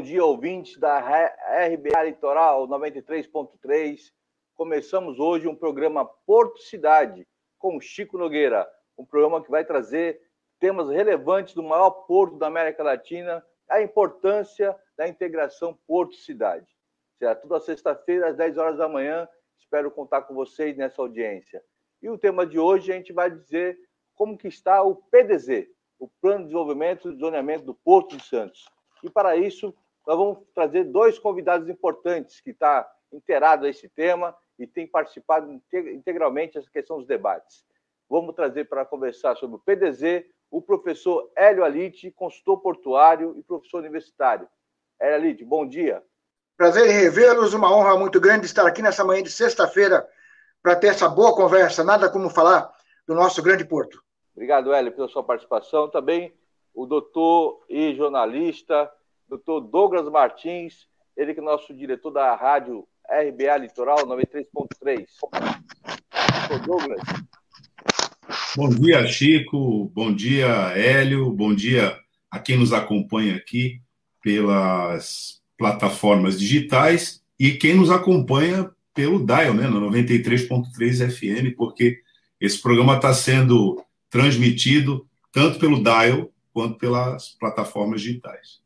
Bom dia, ouvintes da RBA Litoral 93.3. Começamos hoje um programa Porto Cidade com Chico Nogueira, um programa que vai trazer temas relevantes do maior porto da América Latina, a importância da integração porto-cidade. Será toda sexta-feira, às 10 horas da manhã. Espero contar com vocês nessa audiência. E o tema de hoje a gente vai dizer como que está o PDZ, o Plano de Desenvolvimento e Zoneamento do Porto de Santos. E para isso, nós vamos trazer dois convidados importantes que estão tá inteirados a esse tema e têm participado integralmente dessa questão dos debates. Vamos trazer para conversar sobre o PDZ o professor Hélio Alite, consultor portuário e professor universitário. Hélio Alite, bom dia. Prazer em revê-los, uma honra muito grande estar aqui nessa manhã de sexta-feira para ter essa boa conversa, nada como falar do nosso grande porto. Obrigado, Hélio, pela sua participação. Também o doutor e jornalista, doutor Douglas Martins, ele que é nosso diretor da rádio RBA Litoral 93.3. Doutor Douglas. Bom dia, Chico. Bom dia, Hélio. Bom dia a quem nos acompanha aqui pelas plataformas digitais e quem nos acompanha pelo Dial, né, no 93.3 FM, porque esse programa está sendo transmitido tanto pelo Dial quanto pelas plataformas digitais.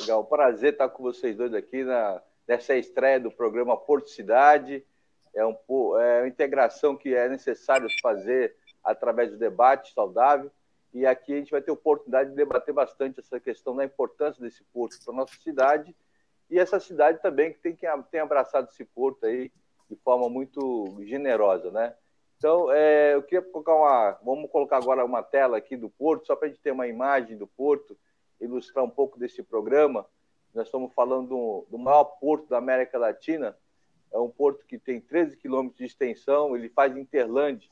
Legal, prazer estar com vocês dois aqui na, nessa estreia do programa Porto Cidade. É, um, é uma integração que é necessário fazer através do debate saudável. E aqui a gente vai ter oportunidade de debater bastante essa questão da importância desse porto para a nossa cidade e essa cidade também que tem, que tem abraçado esse porto aí de forma muito generosa, né? Então, é, eu queria colocar uma. Vamos colocar agora uma tela aqui do Porto, só para a gente ter uma imagem do Porto, ilustrar um pouco desse programa. Nós estamos falando do, do maior porto da América Latina. É um porto que tem 13 quilômetros de extensão, ele faz interlande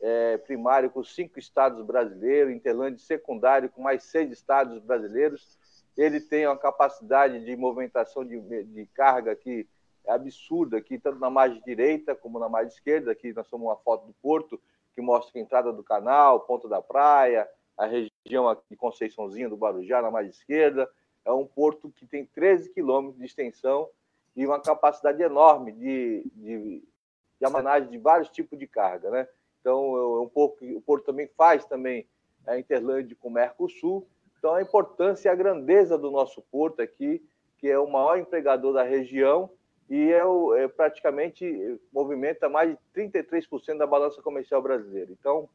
é, primário com cinco estados brasileiros, interlande secundário com mais seis estados brasileiros. Ele tem uma capacidade de movimentação de, de carga aqui é absurda aqui, tanto na margem direita como na margem esquerda. Aqui nós temos uma foto do porto que mostra a entrada do canal, ponta da praia, a região de Conceiçãozinha do Barujá, na margem esquerda. É um porto que tem 13 quilômetros de extensão e uma capacidade enorme de, de, de armazenagem de vários tipos de carga. Né? Então, é um pouco, o porto também faz também a Interlândia com o Mercosul. Então, a importância e a grandeza do nosso porto aqui, que é o maior empregador da região e é, o, é praticamente movimenta mais de 33% da balança comercial brasileira. Então,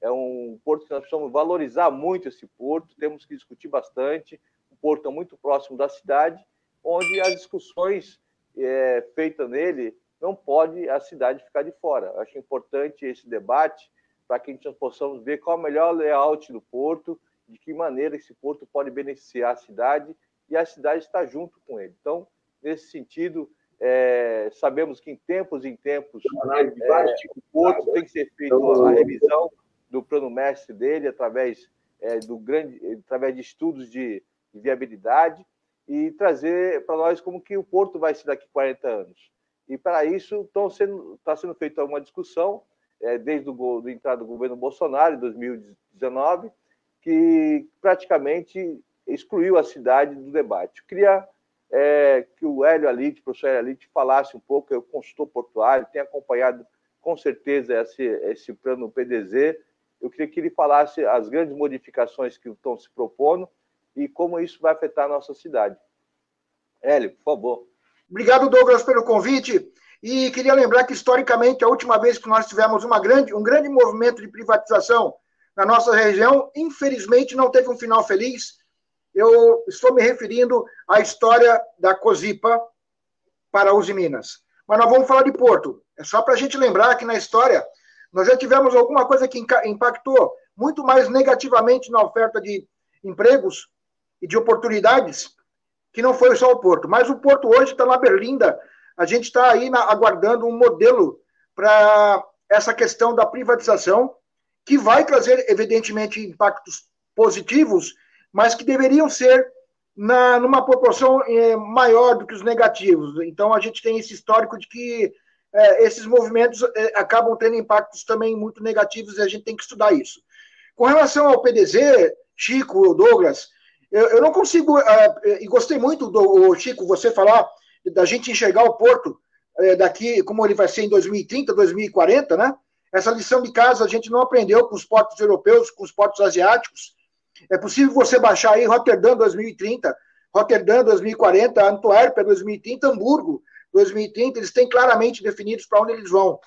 é um porto que nós precisamos valorizar muito esse porto, temos que discutir bastante. O porto é muito próximo da cidade, onde as discussões é, feitas nele não pode a cidade ficar de fora. Eu acho importante esse debate para que a gente possamos ver qual é o melhor layout do porto, de que maneira esse porto pode beneficiar a cidade e a cidade está junto com ele. Então, nesse sentido, é, sabemos que em tempos em tempos, tipos de portos, tem que ser feita a revisão do plano mestre dele através é, do grande, através de estudos de, de viabilidade e trazer para nós como que o porto vai ser daqui a 40 anos. E para isso está sendo, tá sendo feita uma discussão é, desde o do entrada do governo Bolsonaro em 2019, que praticamente excluiu a cidade do debate. Eu queria é, que o Hélio Alite, o professor Hélio Alite, falasse um pouco, eu consultor portuário, tenho acompanhado com certeza esse, esse plano PDZ. Eu queria que ele falasse as grandes modificações que estão se propondo e como isso vai afetar a nossa cidade. Hélio, por favor. Obrigado, Douglas, pelo convite. E queria lembrar que, historicamente, a última vez que nós tivemos uma grande, um grande movimento de privatização na nossa região, infelizmente não teve um final feliz eu estou me referindo à história da Cozipa para Uzi Minas. Mas nós vamos falar de Porto. É só para a gente lembrar que na história nós já tivemos alguma coisa que impactou muito mais negativamente na oferta de empregos e de oportunidades, que não foi só o Porto. Mas o Porto hoje está na Berlinda. A gente está aí na, aguardando um modelo para essa questão da privatização, que vai trazer, evidentemente, impactos positivos mas que deveriam ser na, numa proporção é, maior do que os negativos. Então, a gente tem esse histórico de que é, esses movimentos é, acabam tendo impactos também muito negativos e a gente tem que estudar isso. Com relação ao PDZ, Chico, Douglas, Eu, eu não consigo, uh, e gostei muito do Chico, você falar da gente enxergar o Porto uh, daqui, como ele vai ser em 2030, 2040, né? Essa lição de casa a gente não aprendeu com os portos europeus, com os portos asiáticos. É possível você baixar aí Rotterdam 2030, Rotterdam 2040, Antuérpia 2030, Hamburgo 2030, eles têm claramente definidos para onde eles vão.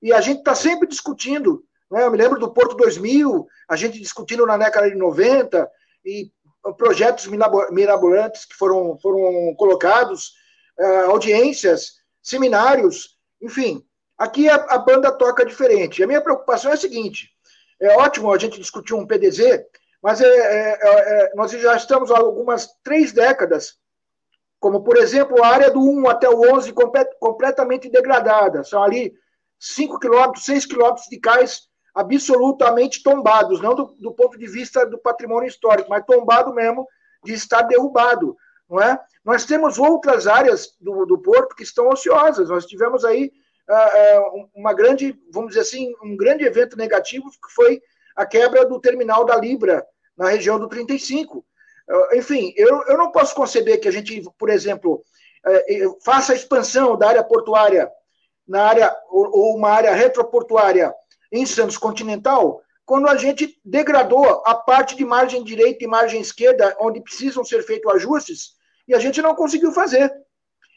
E a gente está sempre discutindo, né? eu me lembro do Porto 2000, a gente discutindo na década de 90, e projetos mirabolantes que foram, foram colocados, uh, audiências, seminários, enfim. Aqui a, a, banda toca diferente. A minha preocupação é a seguinte: é ótimo a gente discutir um PDZ, mas é, é, é, nós já estamos há algumas três décadas, como por exemplo a área do 1 até o 11 complet, completamente degradada. São ali 5 quilômetros, 6 quilômetros de cais absolutamente tombados, não do, do, ponto de vista do patrimônio histórico, mas tombado mesmo de estar derrubado, não é? Nós temos outras áreas do, do porto que estão ociosas. Nós tivemos aí uh, uma grande, vamos dizer assim, um grande evento negativo que foi a quebra do terminal da Libra na região do 35. Ah, enfim, eu, eu não posso conceber que a gente, por exemplo, eh, faça a expansão da área portuária na área ou uma área retroportuária em Santos Continental, quando a gente degradou a parte de margem direita e margem esquerda, onde precisam ser feitos ajustes, e a gente não conseguiu fazer.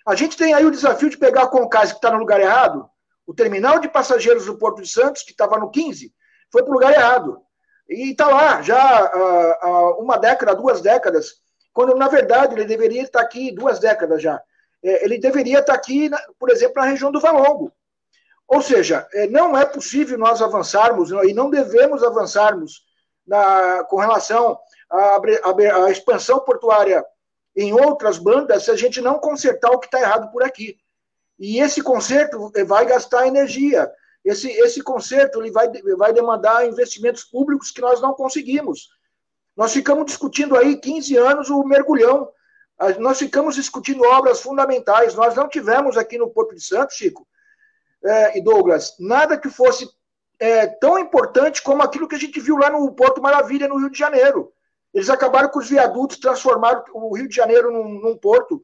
A gente tem aí o desafio de pegar a Concase, que está no lugar errado, o terminal de passageiros do Porto de Santos, que estava no 15, foi para o lugar errado. E está lá já há uma década, duas décadas, quando na verdade ele deveria estar aqui duas décadas já. É, ele deveria estar aqui, por exemplo, na região do Valongo. Ou seja, é, não é possível nós avançarmos, e não devemos avançarmos na, com relação à, à, expansão portuária em outras bandas se a gente não consertar o que está errado por aqui. E esse conserto é, vai gastar energia. Esse, esse conserto ele vai, vai demandar investimentos públicos que nós não conseguimos. Nós ficamos discutindo aí 15 anos o mergulhão. Nós ficamos discutindo obras fundamentais. Nós não tivemos aqui no Porto de Santos, Chico, é, e Douglas, nada que fosse é, tão importante como aquilo que a gente viu lá no Porto Maravilha, no Rio de Janeiro. Eles acabaram com os viadutos, transformaram o Rio de Janeiro num, num porto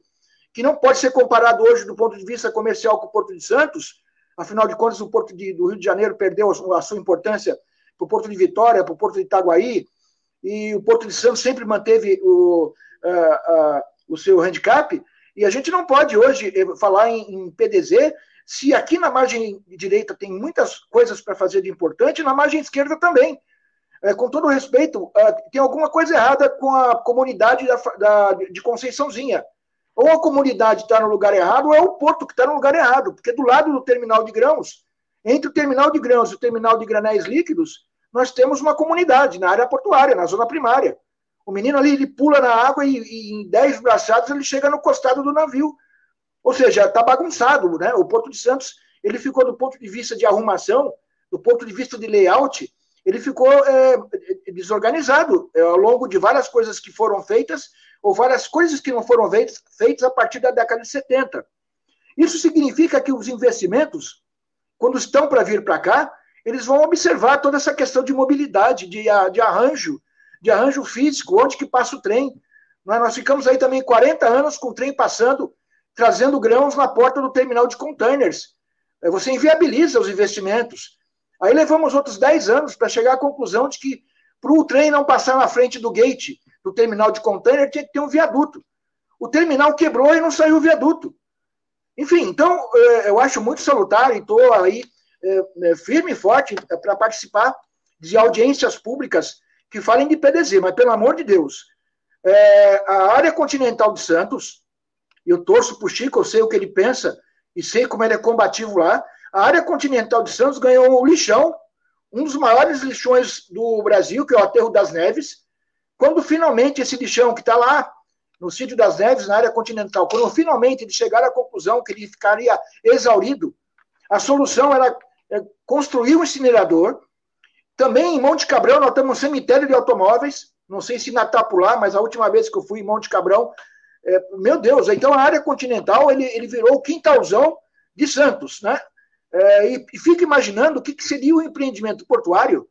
que não pode ser comparado hoje do ponto de vista comercial com o Porto de Santos. Afinal de contas, o Porto de, do Rio de Janeiro perdeu a sua importância para o Porto de Vitória, para o Porto de Itaguaí, e o Porto de Santos sempre manteve o, uh, uh, o seu handicap. E a gente não pode hoje eh, falar em, em PDZ se aqui na margem direita tem muitas coisas para fazer de importante, na margem esquerda também. É, com todo respeito, uh, tem alguma coisa errada com a comunidade da, da, de Conceiçãozinha. Ou a comunidade está no lugar errado, ou é o porto que está no lugar errado, porque do lado do terminal de grãos, entre o terminal de grãos e o terminal de granéis líquidos, nós temos uma comunidade na área portuária, na zona primária. O menino ali, ele pula na água e, e em 10 braçadas ele chega no costado do navio. Ou seja, está bagunçado, né? O Porto de Santos, ele ficou do ponto de vista de arrumação, do ponto de vista de layout, ele ficou é, desorganizado é, ao longo de várias coisas que foram feitas, ou várias coisas que não foram feitas, feitas a partir da década de 70. Isso significa que os investimentos, quando estão para vir para cá, eles vão observar toda essa questão de mobilidade, de, de arranjo, de arranjo físico, onde que passa o trem. Nós ficamos aí também 40 anos com o trem passando trazendo grãos na porta do terminal de containers. Você inviabiliza os investimentos. Aí levamos outros 10 anos para chegar à conclusão de que para o trem não passar na frente do gate do terminal de container tinha que ter um viaduto. O terminal quebrou e não saiu o viaduto. Enfim, então é, eu acho muito salutar e estou aí é, é, firme e forte para participar de audiências públicas que falem de PDZ, mas pelo amor de Deus, a área continental de Santos, eu torço para o Chico, eu sei o que ele pensa e sei como ele é combativo lá. A área continental de Santos ganhou um lixão, um dos maiores lixões do Brasil, que é o Aterro das Neves. Quando finalmente esse lixão que está lá no sítio das Neves, na área continental, quando finalmente eles chegaram à conclusão que ele ficaria exaurido, a solução era é, construir um incinerador. Também em Monte Cabrão nós temos um cemitério de automóveis, não sei se na Tapular, mas a última vez que eu fui em Monte Cabrão, é, meu Deus, então a área continental ele, ele virou o quintalzão de Santos, né? É, e, e fica imaginando o que, que seria o empreendimento portuário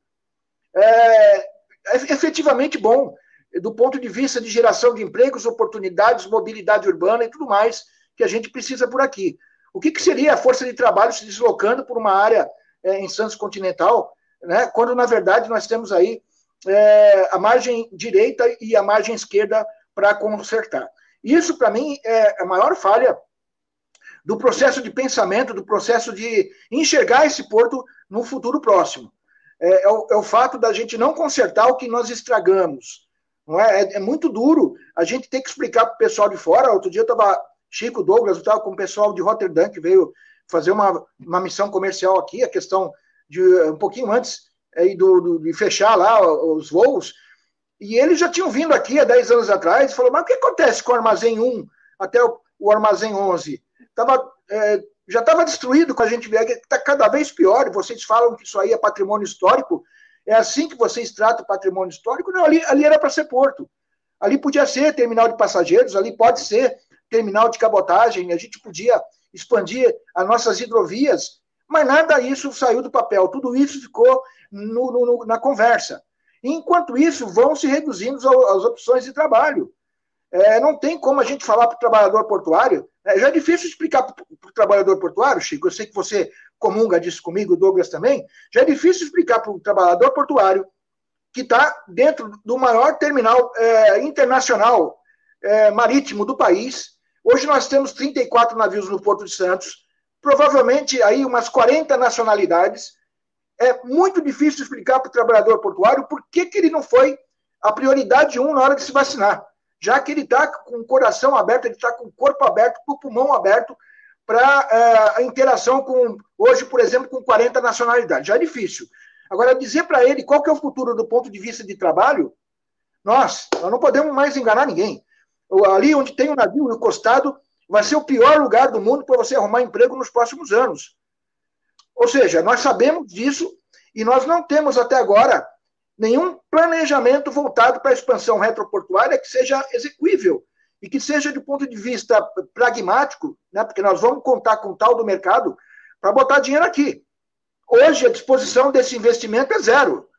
é, é efetivamente bom. Do ponto de vista de geração de empregos, oportunidades, mobilidade urbana e tudo mais que a gente precisa por aqui. O que, que seria a força de trabalho se deslocando por uma área é, em Santos Continental, né, quando na verdade nós temos aí é, a margem direita e a margem esquerda para consertar. Isso, para mim, é a maior falha do processo de pensamento, do processo de enxergar esse porto no futuro próximo. É, é, o, é o, fato da gente não consertar o que nós estragamos. Não é? é, é muito duro a gente ter que explicar para o pessoal de fora. Outro dia eu estava, Chico Douglas, eu estava com o pessoal de Rotterdam, que veio fazer uma, uma missão comercial aqui, a questão de um pouquinho antes aí do, do, de fechar lá os voos, e eles já tinham vindo aqui há 10 anos atrás e falou, mas o que acontece com o armazém 1 até o, o armazém 11? Tava, é, já estava destruído com a gente vier, está cada vez pior, vocês falam que isso aí é patrimônio histórico, é assim que vocês tratam o patrimônio histórico? Não, ali, ali era para ser porto. Ali podia ser terminal de passageiros, ali pode ser terminal de cabotagem, a gente podia expandir as nossas hidrovias, mas nada disso saiu do papel, tudo isso ficou no, no, na conversa. Enquanto isso, vão se reduzindo as opções de trabalho. É, não tem como a gente falar para o trabalhador portuário. É, já é difícil explicar para o trabalhador portuário, Chico. Eu sei que você comunga disso comigo, Douglas também. Já é difícil explicar para o trabalhador portuário que está dentro do maior terminal é, internacional é, marítimo do país. Hoje nós temos 34 navios no Porto de Santos, provavelmente aí umas 40 nacionalidades é muito difícil explicar para o trabalhador portuário por que, que ele não foi a prioridade um na hora de se vacinar, já que ele está com o coração aberto, ele está com o corpo aberto, com o pulmão aberto para é, a interação com, hoje, por exemplo, com 40 nacionalidades. Já é difícil. Agora, dizer para ele qual que é o futuro do ponto de vista de trabalho, nós, nós não podemos mais enganar ninguém. Ali onde tem um navio encostado, vai ser o pior lugar do mundo para você arrumar emprego nos próximos anos. Ou seja, nós sabemos disso e nós não temos até agora nenhum planejamento voltado para a expansão retroportuária que seja execuível e que seja, do ponto de vista pragmático, né, porque nós vamos contar com tal do mercado para botar dinheiro aqui. Hoje, a disposição desse investimento é zero,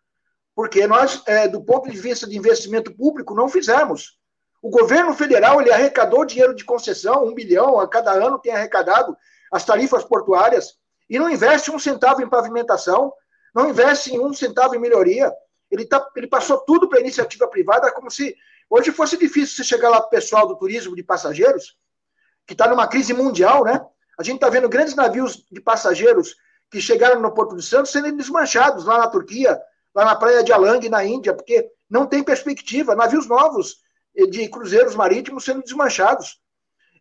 porque nós, é, do ponto de vista de investimento público, não fizemos. O governo federal ele arrecadou dinheiro de concessão, um bilhão a cada ano tem arrecadado as tarifas portuárias e não investe um centavo em pavimentação, não investe um centavo em melhoria. Ele, tá, ele passou tudo para a iniciativa privada, como se hoje fosse difícil você chegar lá para o pessoal do turismo de passageiros, que está numa crise mundial, né? A gente está vendo grandes navios de passageiros que chegaram no Porto de Santos sendo desmanchados lá na Turquia, lá na praia de Alang, na Índia, porque não tem perspectiva. Navios novos de cruzeiros marítimos sendo desmanchados.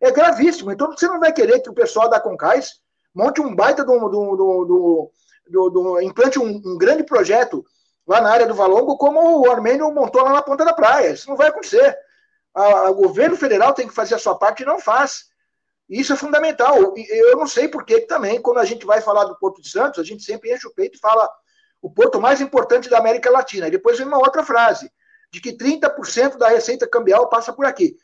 É gravíssimo. Então você não vai querer que o pessoal da Concais monte um baita do, do, do, do, do implante um, um, grande projeto lá na área do Valongo, como o Armênio montou lá na ponta da praia. Isso não vai acontecer. O governo federal tem que fazer a sua parte e não faz. Isso é fundamental. Eu não sei por que também, quando a gente vai falar do Porto de Santos, a gente sempre enche o peito e fala o porto mais importante da América Latina. E depois vem uma outra frase, de que 30% da receita cambial passa por aqui.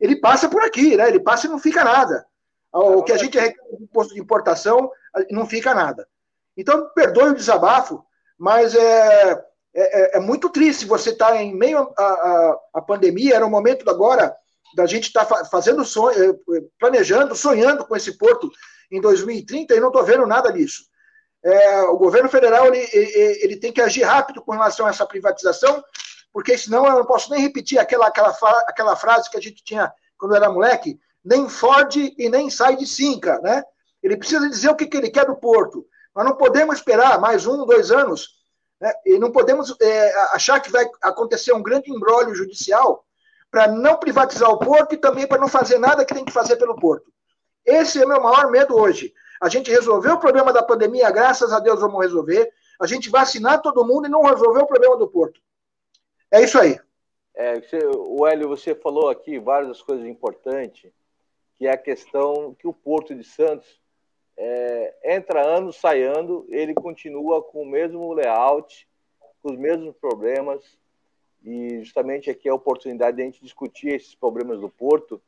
Ele passa por aqui, né? Ele passa e não fica nada. O que a gente arrecada de imposto de importação, não fica nada. Então, perdoe o desabafo, mas é, é, é, é muito triste você estar tá em meio à pandemia, era o momento agora da gente estar tá fazendo sonho, é, planejando, sonhando com esse porto em 2030 e não estou vendo nada disso. É, o governo federal ele, ele, tem que agir rápido com relação a essa privatização, porque senão eu não posso nem repetir aquela, aquela, aquela frase que a gente tinha quando era moleque, nem fode e nem sai de cinca, né? Ele precisa dizer o que, que ele quer do Porto. Nós não podemos esperar mais um, dois anos, né? e não podemos é, achar que vai acontecer um grande embrólio judicial para não privatizar o Porto e também para não fazer nada que tem que fazer pelo Porto. Esse é o meu maior medo hoje. A gente resolveu o problema da pandemia, graças a Deus vamos resolver. A gente vacinar todo mundo e não resolveu o problema do Porto. É isso aí. É, você, o Hélio, você falou aqui várias coisas importantes que é a questão que o Porto de Santos é, entra ano, sai ano, ele continua com o mesmo layout, com os mesmos problemas, e justamente aqui é a oportunidade de a gente discutir esses problemas do Porto,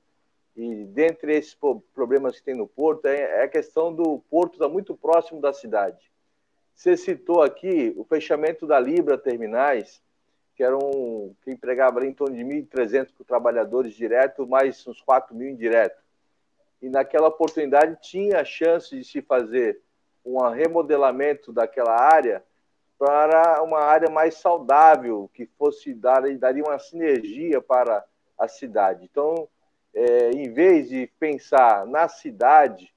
e dentre esses problemas que tem no Porto, é, é a questão do Porto estar muito próximo da cidade. Você citou aqui o fechamento da Libra Terminais, que eram que empregava ali em torno de 1.300 trabalhadores direto, mais uns 4 mil indiretos. E naquela oportunidade tinha a chance de se fazer um remodelamento daquela área para uma área mais saudável, que fosse dar daria uma sinergia para a cidade. Então, é, em vez de pensar na cidade,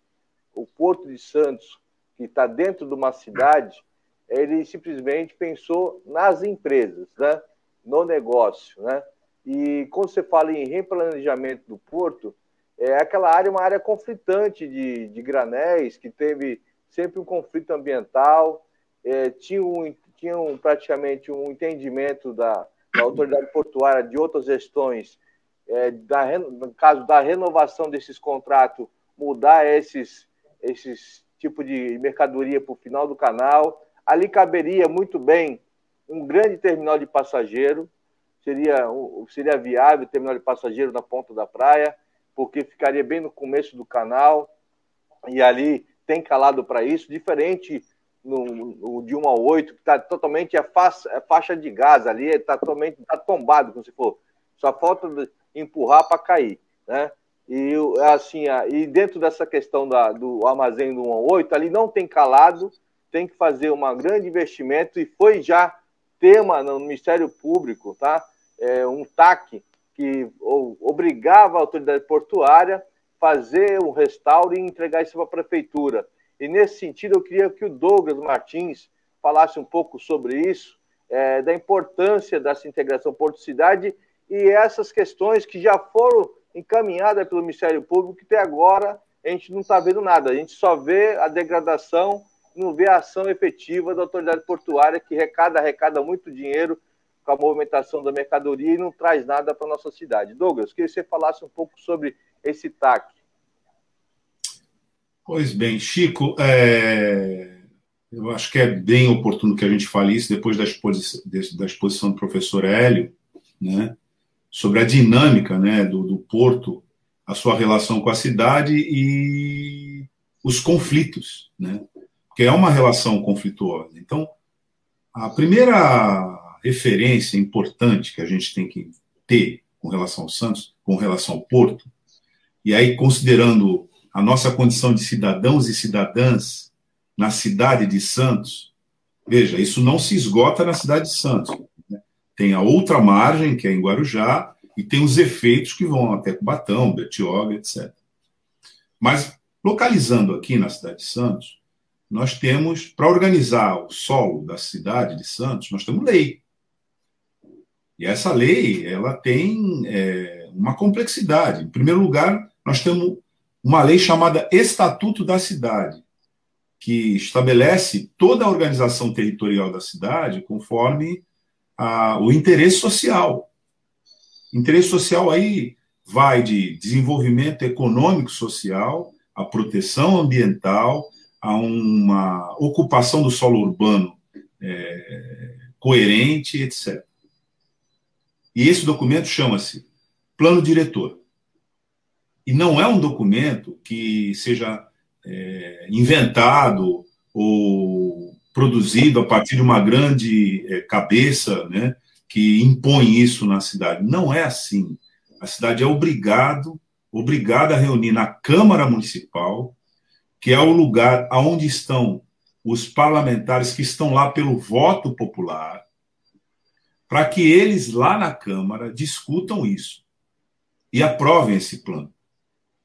o Porto de Santos, que está dentro de uma cidade, ele simplesmente pensou nas empresas, né? no negócio. Né? E quando você fala em replanejamento do porto, é aquela área uma área conflitante de, de granéis, que teve sempre um conflito ambiental, é, tinha, um, tinha um, praticamente um entendimento da, da autoridade portuária de outras gestões, é, da, no caso da renovação desses contratos, mudar esses, esses tipo de mercadoria para o final do canal. Ali caberia muito bem um grande terminal de passageiro, seria, seria viável terminal de passageiro na ponta da praia, porque ficaria bem no começo do canal, e ali tem calado para isso, diferente no, no, de 1 a 8, que está totalmente a faixa, a faixa de gás ali, está totalmente tá tombado, como se for. Só falta empurrar para cair, né? E assim, e dentro dessa questão da, do armazém do 1 a 8, ali não tem calado, tem que fazer um grande investimento e foi já tema no Ministério Público, tá? É, um TAC que obrigava a autoridade portuária a fazer um restauro e entregar isso para a prefeitura. E nesse sentido, eu queria que o Douglas Martins falasse um pouco sobre isso, é, da importância dessa integração porto-cidade e essas questões que já foram encaminhadas pelo Ministério Público, que até agora a gente não está vendo nada, a gente só vê a degradação não vê a ação efetiva da autoridade portuária, que recada, arrecada muito dinheiro com a movimentação da mercadoria e não traz nada para a nossa cidade. Douglas, queria que você falasse um pouco sobre esse TAC. Pois bem, Chico, é... eu acho que é bem oportuno que a gente fale isso depois da exposição, da exposição do professor Hélio, né, sobre a dinâmica né, do, do porto, a sua relação com a cidade e os conflitos. Né? porque é uma relação conflituosa. Então, a primeira referência importante que a gente tem que ter com relação ao Santos, com relação ao Porto, e aí considerando a nossa condição de cidadãos e cidadãs na cidade de Santos, veja, isso não se esgota na cidade de Santos. Né? Tem a outra margem, que é em Guarujá, e tem os efeitos que vão até Cubatão, Betioga, etc. Mas, localizando aqui na cidade de Santos, nós temos, para organizar o solo da cidade de Santos, nós temos lei. E essa lei, ela tem é, uma complexidade. Em primeiro lugar, nós temos uma lei chamada Estatuto da Cidade, que estabelece toda a organização territorial da cidade conforme a, o interesse social. Interesse social aí vai de desenvolvimento econômico social, a proteção ambiental, a uma ocupação do solo urbano é, coerente, etc. E esse documento chama-se Plano Diretor. E não é um documento que seja é, inventado ou produzido a partir de uma grande é, cabeça né, que impõe isso na cidade. Não é assim. A cidade é obrigado, obrigada a reunir na Câmara Municipal que é o lugar onde estão os parlamentares que estão lá pelo voto popular, para que eles lá na Câmara discutam isso e aprovem esse plano.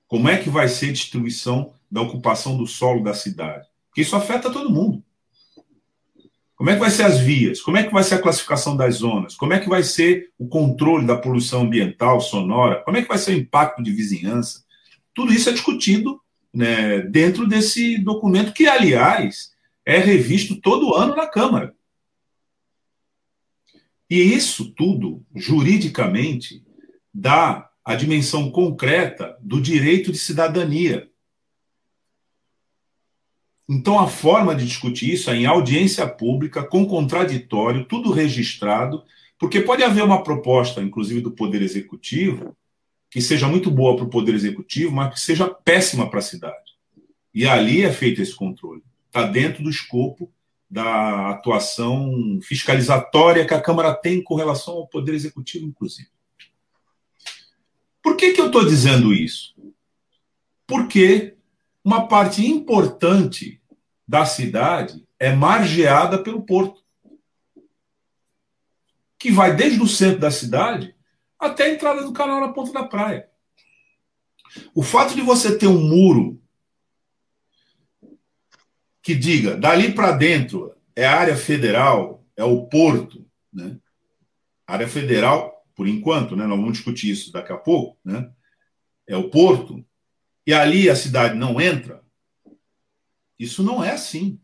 Como é que vai ser a distribuição da ocupação do solo da cidade? Porque isso afeta todo mundo. Como é que vai ser as vias? Como é que vai ser a classificação das zonas? Como é que vai ser o controle da poluição ambiental, sonora? Como é que vai ser o impacto de vizinhança? Tudo isso é discutido né, dentro desse documento, que, aliás, é revisto todo ano na Câmara. E isso tudo, juridicamente, dá a dimensão concreta do direito de cidadania. Então, a forma de discutir isso é em audiência pública, com contraditório, tudo registrado, porque pode haver uma proposta, inclusive do Poder Executivo, que seja muito boa para o Poder Executivo, mas que seja péssima para a cidade. E ali é feito esse controle. Está dentro do escopo da atuação fiscalizatória que a Câmara tem com relação ao Poder Executivo, inclusive. Por que, que eu estou dizendo isso? Porque uma parte importante da cidade é margeada pelo porto, que vai desde o centro da cidade até a entrada do canal na ponta da praia. O fato de você ter um muro que diga dali para dentro é área federal, é o porto, né? área federal, por enquanto, né? Nós vamos discutir isso daqui a pouco, né? É o porto e ali a cidade não entra. Isso não é assim,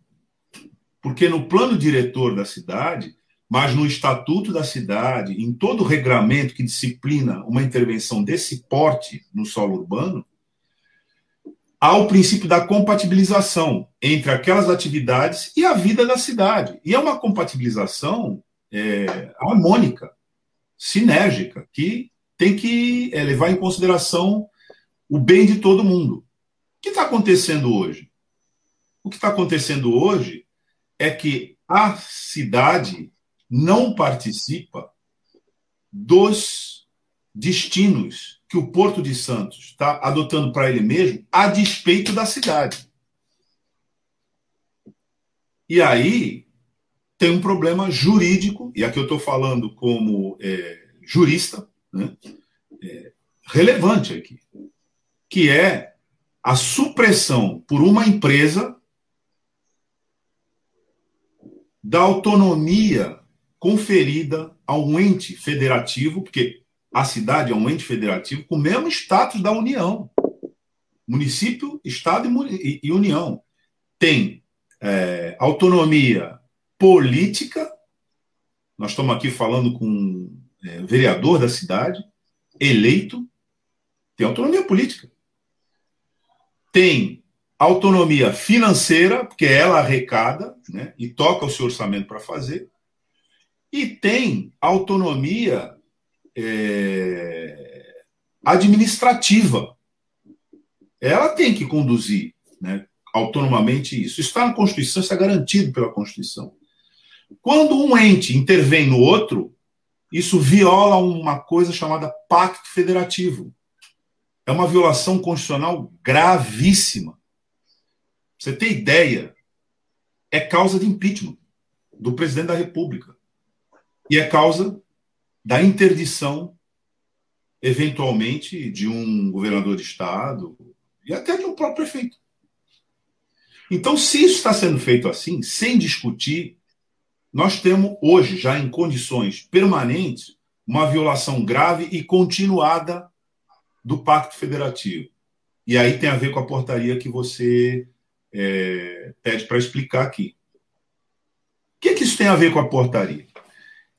porque no plano diretor da cidade, mas no estatuto da cidade, em todo o regramento que disciplina uma intervenção desse porte no solo urbano, há o princípio da compatibilização entre aquelas atividades e a vida da cidade. E é uma compatibilização é, harmônica, sinérgica, que tem que é, levar em consideração o bem de todo mundo. O que está acontecendo hoje? O que está acontecendo hoje é que a cidade não participa dos destinos que o Porto de Santos está adotando para ele mesmo, a despeito da cidade. E aí tem um problema jurídico, e aqui eu estou falando como é, jurista, né, é, relevante aqui, que é a supressão por uma empresa da autonomia conferida a um ente federativo, porque a cidade é um ente federativo com o mesmo status da União. Município, Estado e, União. Tem é, autonomia política. Nós estamos aqui falando com é, vereador da cidade, eleito. Tem autonomia política. Tem autonomia financeira, porque ela arrecada né, e toca o seu orçamento para fazer. E tem autonomia é, administrativa. Ela tem que conduzir né, autonomamente isso. Está na Constituição, isso é garantido pela Constituição. Quando um ente intervém no outro, isso viola uma coisa chamada pacto federativo. É uma violação constitucional gravíssima. Você tem ideia? É causa de impeachment do presidente da República. E é causa da interdição, eventualmente, de um governador de estado e até de um próprio prefeito. Então, se isso está sendo feito assim, sem discutir, nós temos hoje, já em condições permanentes, uma violação grave e continuada do Pacto Federativo. E aí tem a ver com a portaria que você é, pede para explicar aqui. O que, que isso tem a ver com a portaria?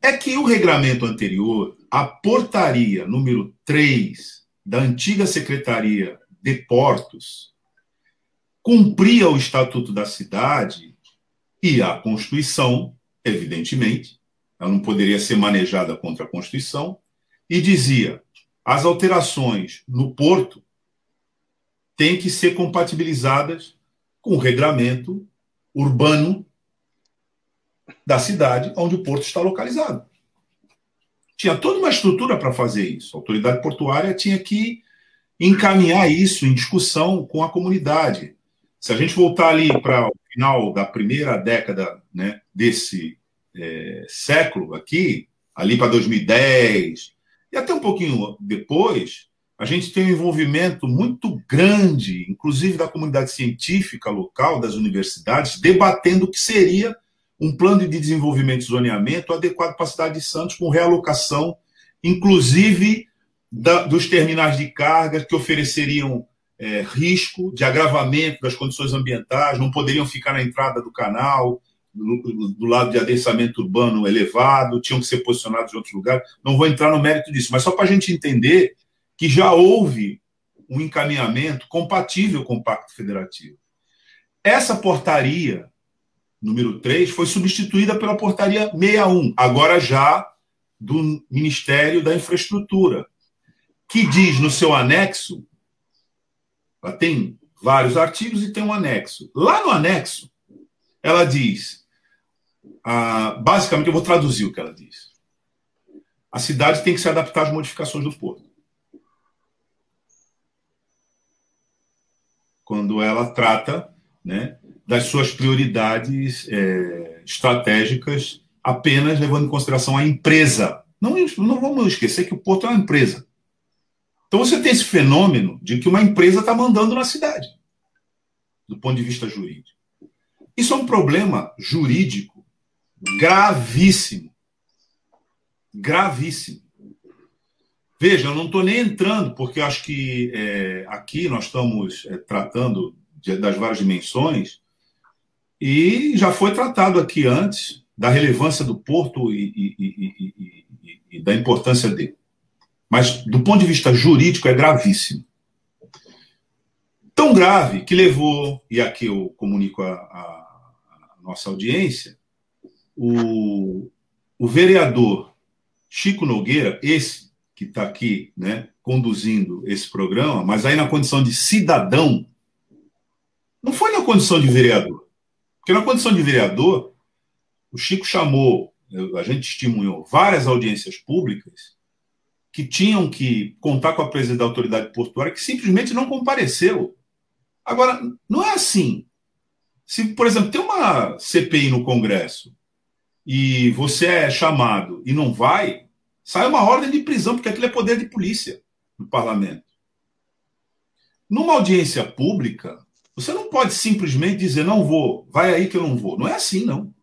É que o regramento anterior, a portaria número 3 da antiga Secretaria de Portos, cumpria o Estatuto da Cidade e a Constituição, evidentemente, ela não poderia ser manejada contra a Constituição, e dizia: as alterações no porto têm que ser compatibilizadas com o regramento urbano da cidade onde o porto está localizado. Tinha toda uma estrutura para fazer isso. A autoridade portuária tinha que encaminhar isso em discussão com a comunidade. Se a gente voltar ali para o final da primeira década né, desse é, século aqui, ali para 2010, e até um pouquinho depois, a gente tem um envolvimento muito grande, inclusive da comunidade científica local, das universidades, debatendo o que seria um plano de desenvolvimento e zoneamento adequado para a cidade de Santos, com realocação, inclusive da, dos terminais de carga que ofereceriam é, risco de agravamento das condições ambientais, não poderiam ficar na entrada do canal, do, do lado de adensamento urbano elevado, tinham que ser posicionados em outros lugares. Não vou entrar no mérito disso, mas só para a gente entender que já houve um encaminhamento compatível com o Pacto Federativo. Essa portaria número 3, foi substituída pela portaria 61, agora já do Ministério da Infraestrutura, que diz no seu anexo, ela tem vários artigos e tem um anexo. Lá no anexo, ela diz: a, basicamente, eu vou traduzir o que ela diz. A cidade tem que se adaptar às modificações do porto. Quando ela trata né, das suas prioridades é, estratégicas, apenas levando em consideração a empresa. Não, não vamos esquecer que o porto é uma empresa. Então você tem esse fenômeno de que uma empresa está mandando na cidade, do ponto de vista jurídico. Isso é um problema jurídico gravíssimo. Gravíssimo. Veja, eu não estou nem entrando, porque acho que é, aqui nós estamos é, tratando de, das várias dimensões, e já foi tratado aqui antes da relevância do porto e, e, e, e da importância dele. Mas, do ponto de vista jurídico, é gravíssimo. Tão grave que levou, e aqui eu comunico a, a, a nossa audiência, o, o vereador Chico Nogueira, esse que está aqui né, conduzindo esse programa, mas aí na condição de cidadão, não foi na condição de vereador. Porque na condição de vereador, o Chico chamou, a gente testemunhou várias audiências públicas que tinham que contar com a presença da autoridade portuária, que simplesmente não compareceu. Agora, não é assim. Se, por exemplo, tem uma CPI no Congresso e você é chamado e não vai, sai uma ordem de prisão, porque aquilo é poder de polícia no parlamento. Numa audiência pública, você não pode simplesmente dizer, não vou, vai aí que eu não vou. Não é assim, não.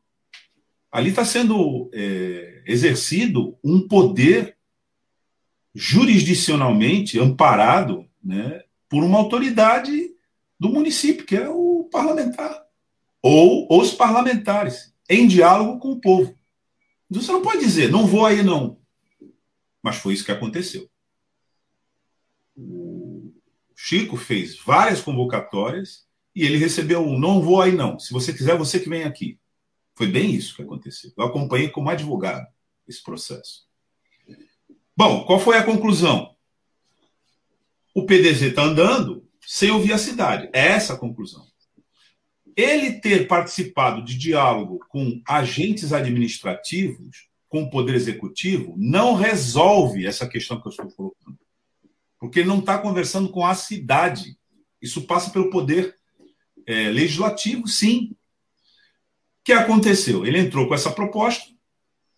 Ali está sendo é, exercido um poder jurisdicionalmente amparado né, por uma autoridade do município, que é o parlamentar, ou os parlamentares, em diálogo com o povo. Então, você não pode dizer, não vou aí não. Mas foi isso que aconteceu. Chico fez várias convocatórias e ele recebeu um não vou aí não. Se você quiser, você que vem aqui. Foi bem isso que aconteceu. Eu acompanhei como advogado esse processo. Bom, qual foi a conclusão? O PDZ está andando sem ouvir a cidade. É essa a conclusão. Ele ter participado de diálogo com agentes administrativos, com o Poder Executivo, não resolve essa questão que eu estou colocando. Porque ele não está conversando com a cidade. Isso passa pelo Poder é, Legislativo, sim. O que aconteceu? Ele entrou com essa proposta,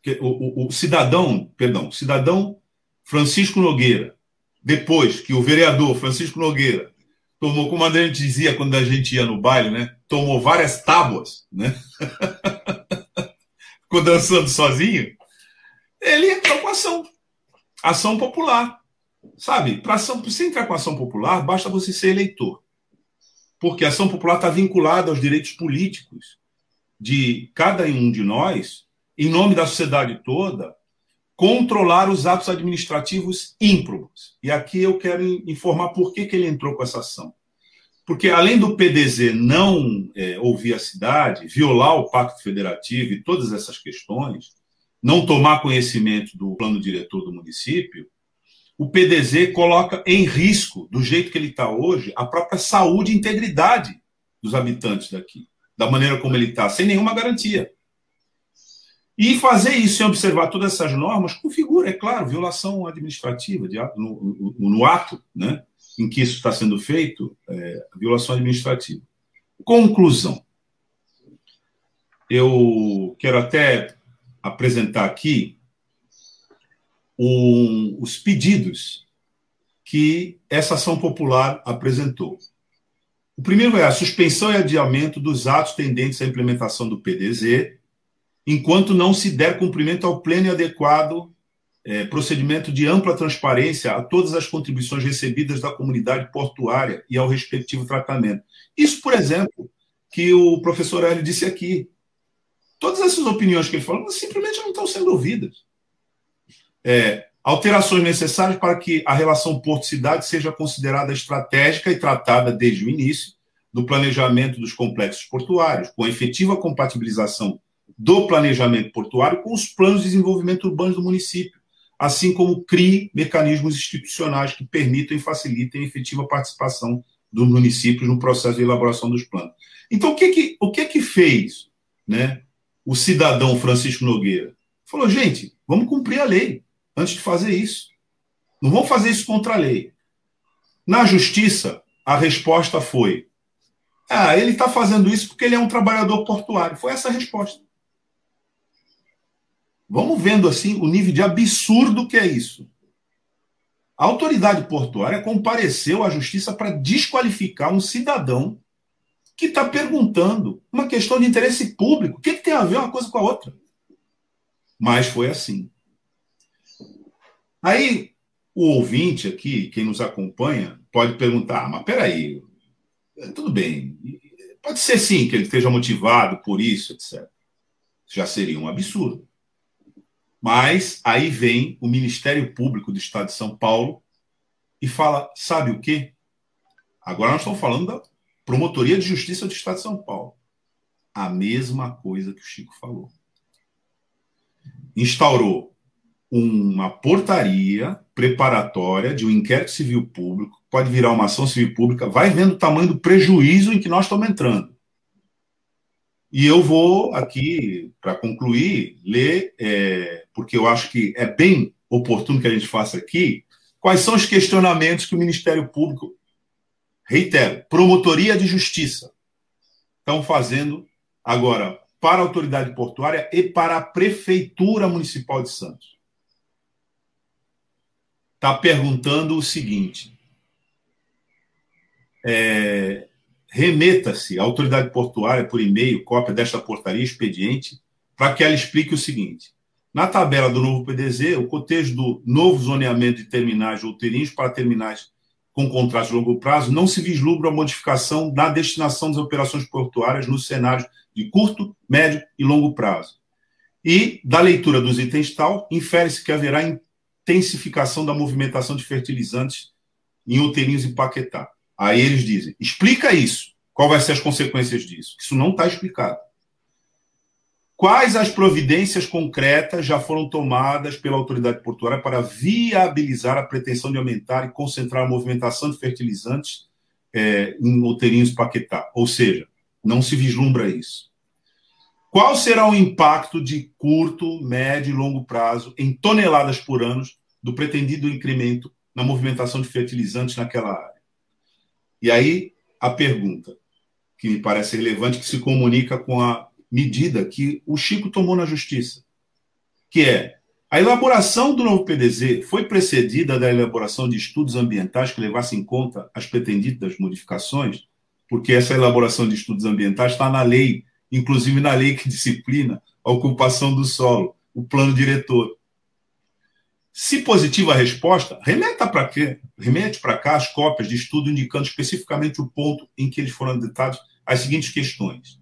que o, o, o cidadão, perdão, o cidadão Francisco Nogueira, depois que o vereador Francisco Nogueira tomou, como a gente dizia quando a gente ia no baile, né? Tomou várias tábuas, né? Ficou dançando sozinho. Ele entrou com ação. Ação popular. Sabe, para você entrar com ação popular, basta você ser eleitor. Porque a ação popular está vinculada aos direitos políticos de cada um de nós, em nome da sociedade toda, controlar os atos administrativos ímprobos. E aqui eu quero informar por que, que ele entrou com essa ação. Porque, além do PDZ não é, ouvir a cidade, violar o Pacto Federativo e todas essas questões, não tomar conhecimento do plano diretor do município, o PDZ coloca em risco, do jeito que ele está hoje, a própria saúde e integridade dos habitantes daqui, da maneira como ele está, sem nenhuma garantia. E fazer isso sem observar todas essas normas configura, é claro, violação administrativa de, no, no, no, ato né, em que isso está sendo feito, é, violação administrativa. Conclusão. Eu quero até apresentar aqui um, os pedidos que essa ação popular apresentou. O primeiro é a suspensão e adiamento dos atos tendentes à implementação do PDZ enquanto não se der cumprimento ao pleno e adequado é, procedimento de ampla transparência a todas as contribuições recebidas da comunidade portuária e ao respectivo tratamento. Isso, por exemplo, que o professor Hélio disse aqui. Todas essas opiniões que ele falou simplesmente não estão sendo ouvidas. É, alterações necessárias para que a relação porto-cidade seja considerada estratégica e tratada desde o início do planejamento dos complexos portuários, com efetiva compatibilização do planejamento portuário com os planos de desenvolvimento urbano do município, assim como crie mecanismos institucionais que permitam e facilitem a efetiva participação dos municípios no processo de elaboração dos planos. Então, o que que, o que, que fez né, o cidadão Francisco Nogueira? Falou, gente, vamos cumprir a lei antes de fazer isso. Não vamos fazer isso contra a lei. Na justiça, a resposta foi: ah, ele está fazendo isso porque ele é um trabalhador portuário. Foi essa a resposta. Vamos vendo assim o nível de absurdo que é isso. A autoridade portuária compareceu à justiça para desqualificar um cidadão que está perguntando uma questão de interesse público. O que, que tem a ver uma coisa com a outra? Mas foi assim. Aí, o ouvinte aqui, quem nos acompanha, pode perguntar: mas peraí, tudo bem. Pode ser sim que ele esteja motivado por isso, etc. Já seria um absurdo. Mas aí vem o Ministério Público do Estado de São Paulo e fala: sabe o quê? Agora nós estamos falando da Promotoria de Justiça do Estado de São Paulo. A mesma coisa que o Chico falou. Instaurou uma portaria preparatória de um inquérito civil público, pode virar uma ação civil pública, vai vendo o tamanho do prejuízo em que nós estamos entrando. E eu vou aqui, para concluir, ler, é, porque eu acho que é bem oportuno que a gente faça aqui, quais são os questionamentos que o Ministério Público, reitero, promotoria de justiça, estão fazendo agora para a autoridade portuária e para a Prefeitura Municipal de Santos. Está perguntando o seguinte: é, remeta-se à autoridade portuária por e-mail cópia desta portaria expediente para que ela explique o seguinte. Na tabela do novo PDZ, o cotejo do novo zoneamento de terminais outeirinhos para terminais com contrato de longo prazo, não se vislumbra a modificação da destinação das operações portuárias nos cenários de curto, médio e longo prazo. E, da leitura dos itens tal, infere-se que haverá intensificação da movimentação de fertilizantes em outeirinhos e Paquetá. Aí eles dizem: explica isso. Qual vai ser as consequências disso? Isso não está explicado. Quais as providências concretas já foram tomadas pela autoridade portuária para viabilizar a pretensão de aumentar e concentrar a movimentação de fertilizantes é, em Outeirinhos Paquetá? Ou seja, não se vislumbra isso. Qual será o impacto de curto, médio e longo prazo em toneladas por ano do pretendido incremento na movimentação de fertilizantes naquela área? E aí a pergunta, que me parece relevante, que se comunica com a medida que o Chico tomou na justiça, que é a elaboração do novo PDZ foi precedida da elaboração de estudos ambientais que levassem em conta as pretendidas modificações, porque essa elaboração de estudos ambientais está na lei, inclusive na lei que disciplina a ocupação do solo, o plano diretor. Se positiva a resposta, remeta para quê? Remete para cá as cópias de estudo indicando especificamente o ponto em que eles foram ditados as seguintes questões.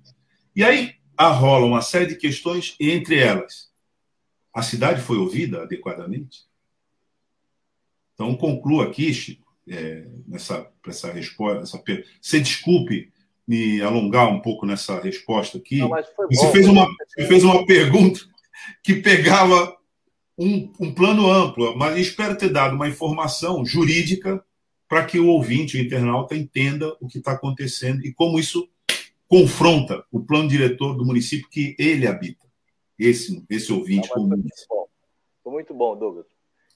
E aí arrola uma série de questões, e entre elas, a cidade foi ouvida adequadamente? Então, concluo aqui, Chico, é, nessa, essa resposta. Essa, você desculpe me alongar um pouco nessa resposta aqui. Não, você, fez uma, você fez uma pergunta que pegava um, um plano amplo, mas espero ter dado uma informação jurídica para que o ouvinte, o internauta, entenda o que está acontecendo e como isso confronta o plano diretor do município que ele habita. Esse, esse ouvinte Não, muito bom, foi muito bom Douglas.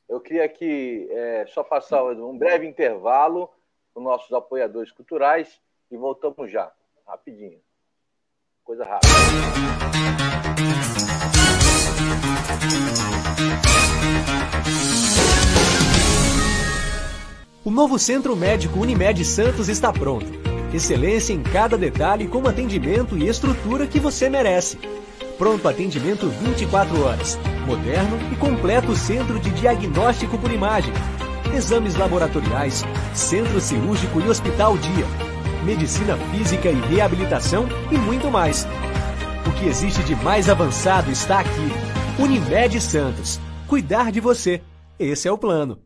Eu queria aqui é, só passar um breve intervalo com nossos apoiadores culturais e voltamos já, rapidinho. Coisa rápida. O novo Centro Médico Unimed Santos está pronto. Excelência em cada detalhe com atendimento e estrutura que você merece. Pronto atendimento 24 horas. Moderno e completo centro de diagnóstico por imagem. Exames laboratoriais, centro cirúrgico e hospital dia. Medicina física e reabilitação e muito mais. O que existe de mais avançado está aqui. Unimed Santos. Cuidar de você. Esse é o plano.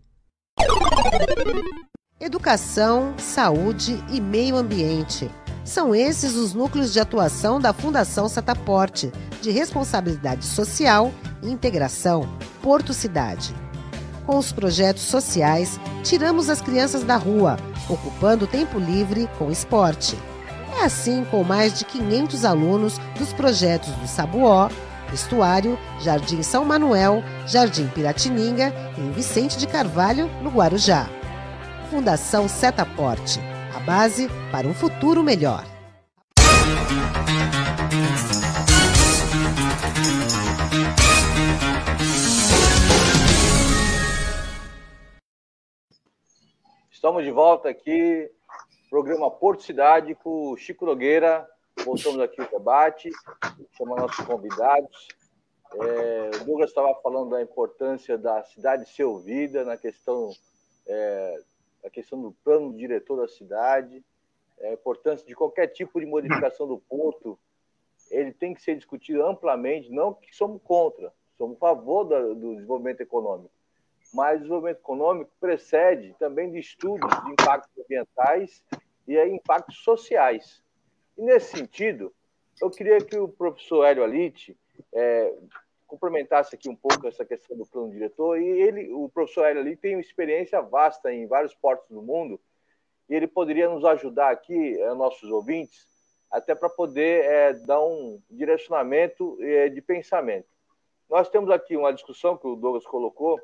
Educação, saúde e meio ambiente. São esses os núcleos de atuação da Fundação Sataporte, de responsabilidade social e integração Porto Cidade. Com os projetos sociais, tiramos as crianças da rua, ocupando tempo livre com esporte. É assim com mais de 500 alunos dos projetos do Sabuó, Estuário, Jardim São Manuel, Jardim Piratininga e em Vicente de Carvalho, no Guarujá. Fundação Setaporte, a base para um futuro melhor. Estamos de volta aqui, programa Porto Cidade com Chico Nogueira. Voltamos aqui o debate, chamando nossos convidados. É, o Douglas estava falando da importância da cidade ser ouvida na questão, é, a questão do plano diretor da cidade, a importância de qualquer tipo de modificação do porto, ele tem que ser discutido amplamente, não que somos contra, somos a favor do desenvolvimento econômico, mas o desenvolvimento econômico precede também de estudos de impactos ambientais e impactos sociais. E nesse sentido, eu queria que o professor Hélio Alite é, complementasse aqui um pouco essa questão do plano diretor. E ele, o professor Hélio Alite tem uma experiência vasta em vários portos do mundo e ele poderia nos ajudar aqui, é, nossos ouvintes, até para poder é, dar um direcionamento é, de pensamento. Nós temos aqui uma discussão que o Douglas colocou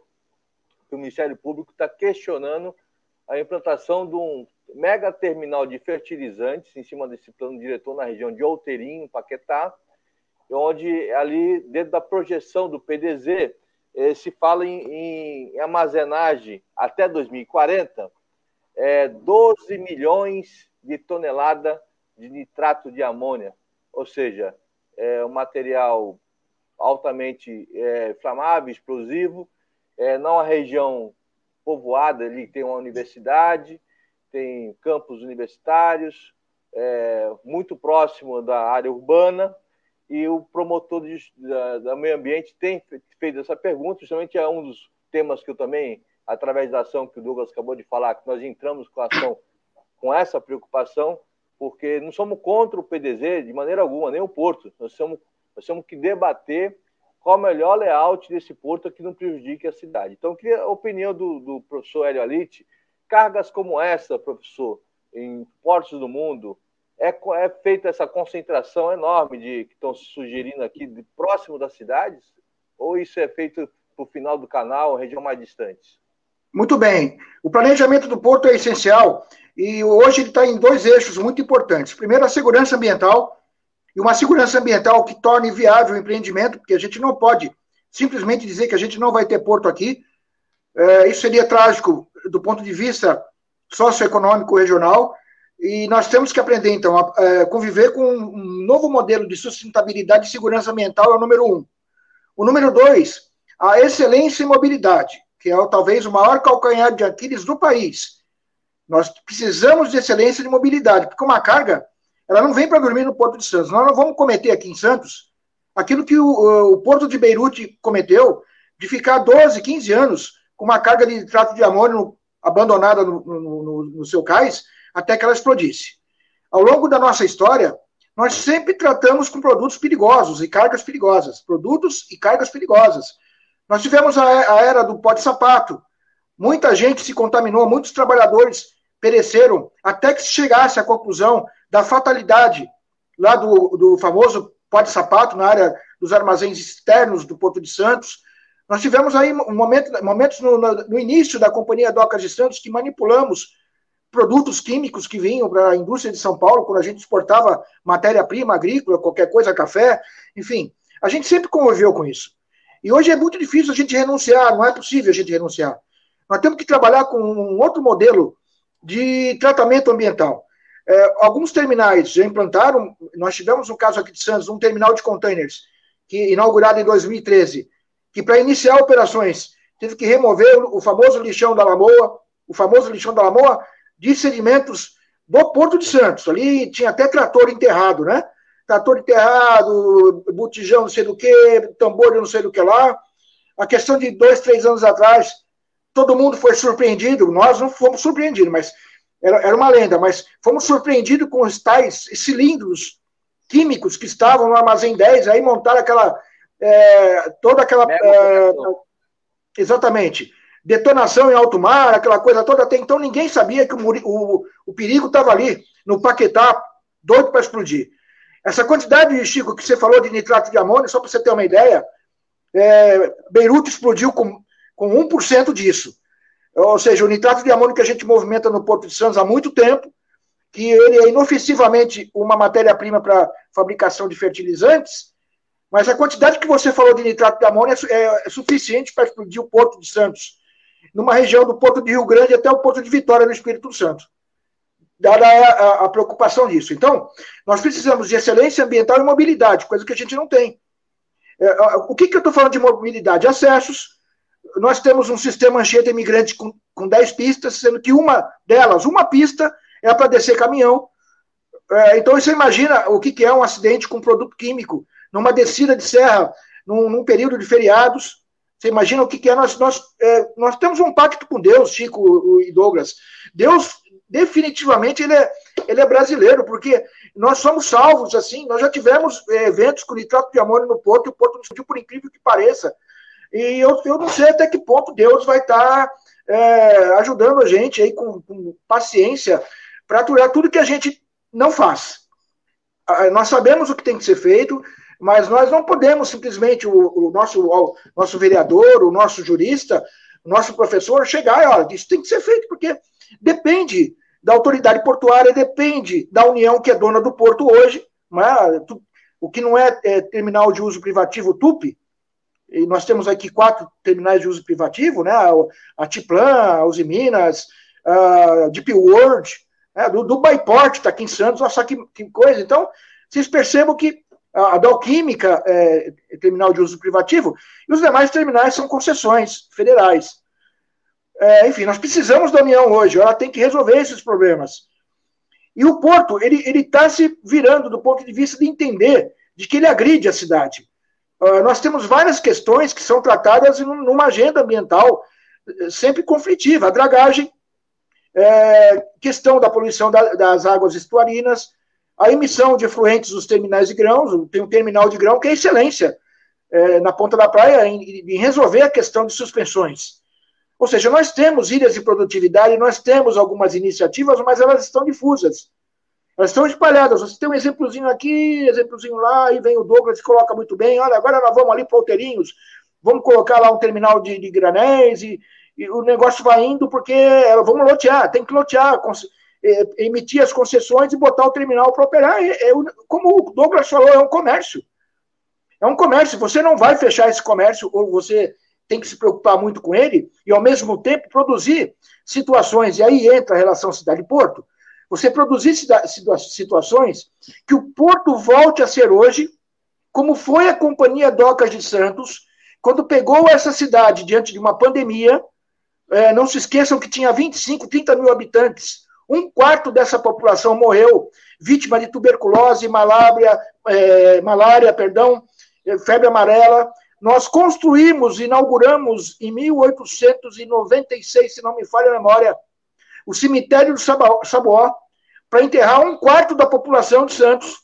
que o Ministério Público está questionando a implantação de um mega terminal de fertilizantes em cima desse plano diretor na região de Outeirinho, Paquetá, onde ali, dentro da projeção do PDZ, eh, se fala em, em, armazenagem até 2040, é, 12 milhões de tonelada de nitrato de amônia, ou seja, é um material altamente é, inflamável, explosivo, é, não a região povoada, ali tem uma universidade, tem campos universitários, é, muito próximo da área urbana, e o promotor de, da, da, meio ambiente tem feito essa pergunta, justamente é um dos temas que eu também, através da ação que o Douglas acabou de falar, que nós entramos com a ação com essa preocupação, porque não somos contra o PDZ de maneira alguma, nem o Porto. Nós, somos, nós temos que debater qual o melhor layout desse porto que não prejudique a cidade. Então, eu queria a opinião do, do professor Hélio Alite. Cargas como essa, professor, em portos do mundo, é, é feita essa concentração enorme de que estão sugerindo aqui de, próximo das cidades? Ou isso é feito para o final do canal, região mais distante? Muito bem. O planejamento do porto é essencial e hoje ele está em dois eixos muito importantes. Primeiro, a segurança ambiental, e uma segurança ambiental que torne viável o empreendimento, porque a gente não pode simplesmente dizer que a gente não vai ter porto aqui. É, isso seria trágico do ponto de vista socioeconômico regional, e nós temos que aprender, então, a, é, conviver com um novo modelo de sustentabilidade e segurança ambiental, é o número um. O número dois, a excelência em mobilidade, que é talvez o maior calcanhar de Aquiles do país. Nós precisamos de excelência de mobilidade, porque uma carga ela não vem para dormir no Porto de Santos. Nós não vamos cometer aqui em Santos aquilo que o, o Porto de Beirute cometeu, de ficar 12, 15 anos com uma carga de nitrato de amônio abandonada no, no, no, seu cais, até que ela explodisse. Ao longo da nossa história, nós sempre tratamos com produtos perigosos e cargas perigosas. Produtos e cargas perigosas. Nós tivemos a, a era do pó de sapato. Muita gente se contaminou, muitos trabalhadores pereceram, até que se chegasse à conclusão da fatalidade lá do, do famoso pó de sapato na área dos armazéns externos do Porto de Santos. Nós tivemos aí momento, momentos no, no, início da Companhia Docas de Santos que manipulamos produtos químicos que vinham para a indústria de São Paulo, quando a gente exportava matéria-prima agrícola, qualquer coisa, café, enfim. A gente sempre conviveu com isso. E hoje é muito difícil a gente renunciar, não é possível a gente renunciar. Nós temos que trabalhar com um outro modelo de tratamento ambiental. É, alguns terminais já implantaram, nós tivemos um caso aqui de Santos, um terminal de containers, que inaugurado em 2013, que para iniciar operações teve que remover o famoso lixão da Lamoa, o famoso lixão da Lamoa de sedimentos do Porto de Santos. Ali tinha até trator enterrado, né? Trator enterrado, botijão não sei do que, tambor não sei do que lá. A questão de dois, três anos atrás, todo mundo foi surpreendido, nós não fomos surpreendidos, mas era, era uma lenda, mas fomos surpreendidos com os tais cilindros químicos que estavam no armazém 10, aí montaram aquela. É, toda aquela. É, exatamente. Detonação em alto mar, aquela coisa toda. Até então ninguém sabia que o, o, o perigo estava ali, no Paquetá, doido para explodir. Essa quantidade, Chico, que você falou de nitrato de amônio, só para você ter uma ideia, é, Beirute explodiu com, com 1% disso. Ou seja, o nitrato de amônio que a gente movimenta no Porto de Santos há muito tempo, que ele é inofensivamente uma matéria-prima para fabricação de fertilizantes, mas a quantidade que você falou de nitrato de amônio é, é, é suficiente para explodir o Porto de Santos, numa região do Porto de Rio Grande até o Porto de Vitória, no Espírito Santo, dada a, a, a preocupação disso. Então, nós precisamos de excelência ambiental e mobilidade, coisa que a gente não tem. É, o que, que eu estou falando de mobilidade? Acessos. Nós temos um sistema Anchieta imigrante com, com 10 pistas, sendo que uma delas, uma pista, é para descer caminhão. Então, você imagina o que, que é um acidente com produto químico, numa descida de serra, num, num período de feriados. Você imagina o que, que é? Nós, nós, é, nós temos um pacto com Deus, Chico e Douglas. Deus, definitivamente, ele é, ele é brasileiro, porque nós somos salvos, assim, nós já tivemos é, eventos com nitrato de amônio no Porto, e o Porto não sentiu, por incrível que pareça. E eu, eu não sei até que ponto Deus vai estar tá, é, ajudando a gente aí com, com paciência para aturar tudo que a gente não faz. Ah, nós sabemos o que tem que ser feito, mas nós não podemos simplesmente, o, o nosso, o nosso vereador, o nosso jurista, o nosso professor, chegar e, olha, isso tem que ser feito, porque depende da autoridade portuária, depende da União, que é dona do porto hoje, é? o que não é, é, terminal de uso privativo TUP, e nós temos aqui quatro terminais de uso privativo, né? a Tiplan, a Uzi Minas, a Deep World, né? do, do Baiport, está aqui em Santos, olha só que, que, coisa. Então, vocês percebam que a, a Dalquímica é, é terminal de uso privativo, e os demais terminais são concessões federais. É, enfim, nós precisamos da União hoje, ela tem que resolver esses problemas. E o Porto, ele está se virando do ponto de vista de entender de que ele agride a cidade. Uh, nós temos várias questões que são tratadas numa agenda ambiental eh, sempre conflitiva. A dragagem, é, questão da poluição da, das águas estuarinas, a emissão de efluentes dos terminais de grãos, tem um terminal de grão que é excelência é, na ponta da praia em, em resolver a questão de suspensões. Ou seja, nós temos ilhas de produtividade, nós temos algumas iniciativas, mas elas estão difusas. Elas estão espalhadas. Você tem um exemplozinho aqui, exemplozinho lá, e vem o Douglas e coloca muito bem. Olha, agora nós vamos ali para Outeirinhos, vamos colocar lá um terminal de, de granéis, e, e, o negócio vai indo porque é, vamos lotear, tem que lotear, é, emitir as concessões e botar o terminal para operar. É, é, como o Douglas falou, é um comércio. É um comércio. Você não vai fechar esse comércio, ou você tem que se preocupar muito com ele e, ao mesmo tempo, produzir situações, e aí entra a relação cidade-porto, você produzir situações que o porto volte a ser hoje, como foi a Companhia Docas de Santos, quando pegou essa cidade diante de uma pandemia, é, não se esqueçam que tinha 25, 30 mil habitantes, um quarto dessa população morreu vítima de tuberculose, malária, é, malária, perdão, febre amarela, nós construímos, inauguramos em 1896, se não me falha a memória, o cemitério do Saboó, para enterrar um quarto da população de Santos.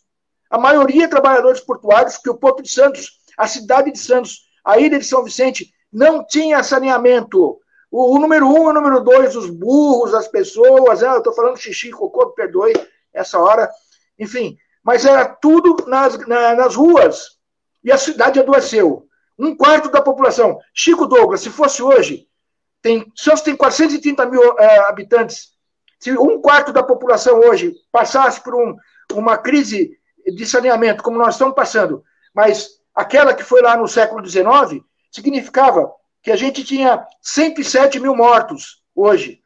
A maioria trabalhadores portuários, porque o Porto de Santos, a cidade de Santos, a ilha de São Vicente, não tinha saneamento. O, o número um, o número dois, os burros, as pessoas, né? eu estou falando xixi, cocô, perdoe essa hora, enfim, mas era tudo nas, na, nas ruas. E a cidade adoeceu. Um quarto da população. Chico Douglas, se fosse hoje, tem, Santos tem 430 mil é, habitantes. Se um quarto da população hoje passasse por um, uma crise de saneamento, como nós estamos passando, mas aquela que foi lá no século XIX, significava que a gente tinha 107 mil mortos hoje.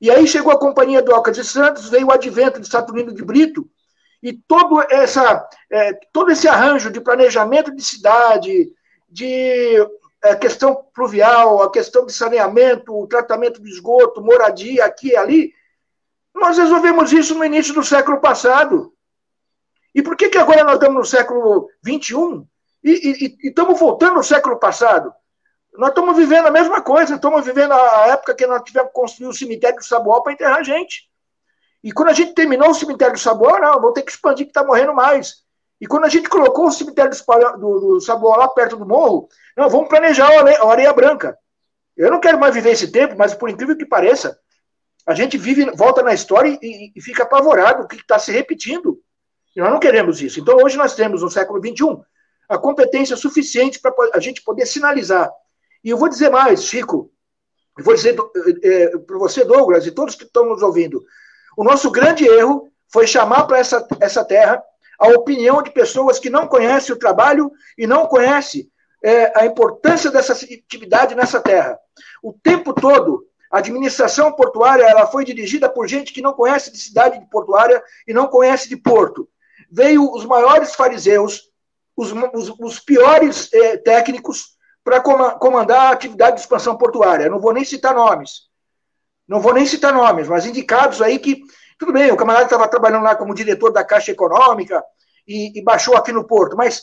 E aí chegou a Companhia do Alcas de Santos, veio o advento de Saturnino de Brito, e todo, essa, é, todo esse arranjo de planejamento de cidade, de é, questão pluvial, a questão de saneamento, o tratamento de esgoto, moradia aqui e ali, nós resolvemos isso no início do século passado. E por que, que agora nós estamos no século XXI e estamos voltando ao século passado? Nós estamos vivendo a mesma coisa, estamos vivendo a época que nós tivemos que construir o cemitério do Saboal para enterrar gente. E quando a gente terminou o cemitério do Saboal, não, vou ter que expandir que está morrendo mais. E quando a gente colocou o cemitério do, do lá perto do morro, não, vamos planejar a areia, a areia branca. Eu não quero mais viver esse tempo, mas por incrível que pareça, a gente vive, volta na história e, e fica apavorado, o que está se repetindo. E nós não queremos isso. Então, hoje nós temos, no século XXI, a competência suficiente para a gente poder sinalizar. E eu vou dizer mais, Chico, eu vou dizer é, para você, Douglas, e todos que estão nos ouvindo, o nosso grande erro foi chamar para essa, essa terra a opinião de pessoas que não conhecem o trabalho e não conhecem é, a importância dessa atividade nessa terra. O tempo todo, a administração portuária ela foi dirigida por gente que não conhece de cidade de portuária e não conhece de porto. Veio os maiores fariseus, os, os, os piores é, técnicos para comandar a atividade de expansão portuária. Não vou nem citar nomes. Não vou nem citar nomes, mas indicados aí que tudo bem, o camarada estava trabalhando lá como diretor da Caixa Econômica e, e baixou aqui no Porto, mas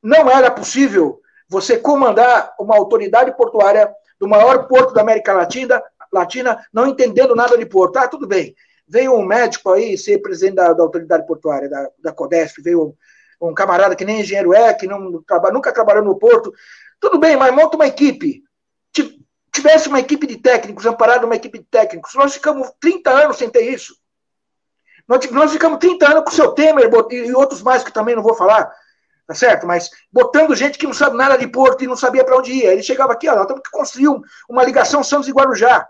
não era possível você comandar uma autoridade portuária do maior porto da América Latina, Latina não entendendo nada de porto. Ah, tudo bem. Veio um médico aí ser presidente da, da autoridade portuária, da, da Codesp, veio um, um, camarada que nem engenheiro é, que não, nunca trabalhou no porto. Tudo bem, mas monta uma equipe tivesse uma equipe de técnicos, amparado uma equipe de técnicos. Nós ficamos 30 anos sem ter isso. Nós, ficamos 30 anos com o seu Temer e outros mais que também não vou falar, tá certo? Mas botando gente que não sabe nada de Porto e não sabia para onde ia. Ele chegava aqui, ó, nós temos que construir uma ligação Santos e Guarujá.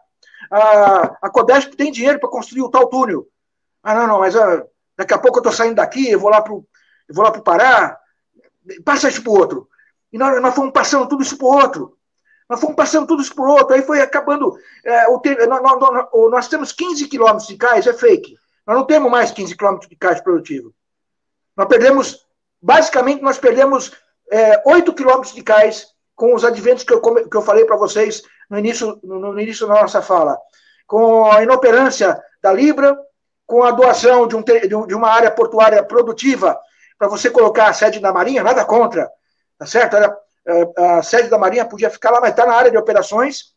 A, a Codesp tem dinheiro para construir o tal túnel. Ah, não, não, mas ó, daqui a pouco eu estou saindo daqui, eu vou lá para o pro Pará. Passa isso para o outro. E nós, nós fomos passando tudo isso para o outro. Nós fomos passando tudo isso para o outro. Aí foi acabando. É, o, nós, nós, nós, temos 15 quilômetros de cais, é fake. Nós não temos mais 15 quilômetros de caixa produtivo. Nós perdemos, basicamente, nós perdemos é, 8 quilômetros de cais com os adventos que eu, que eu falei para vocês no início, no, no, início da nossa fala. Com a inoperância da Libra, com a doação de, um, de uma área portuária produtiva para você colocar a sede da Marinha, nada contra, tá certo? Era, é, a sede da Marinha podia ficar lá, mas está na área de operações,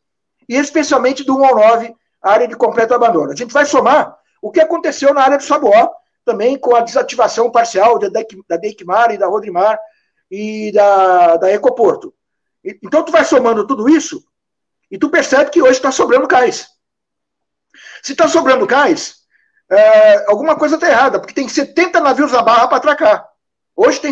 e especialmente do 1 ao 9, a área de completo abandono. A gente vai somar o que aconteceu na área do Saboó, também com a desativação parcial da Deikmar e da Rodrimar e da, da Ecoporto. Então, tu vai somando tudo isso e tu percebe que hoje está sobrando cais. Se está sobrando cais, é, alguma coisa está errada, porque tem 70 navios na barra para atracar. Hoje tem.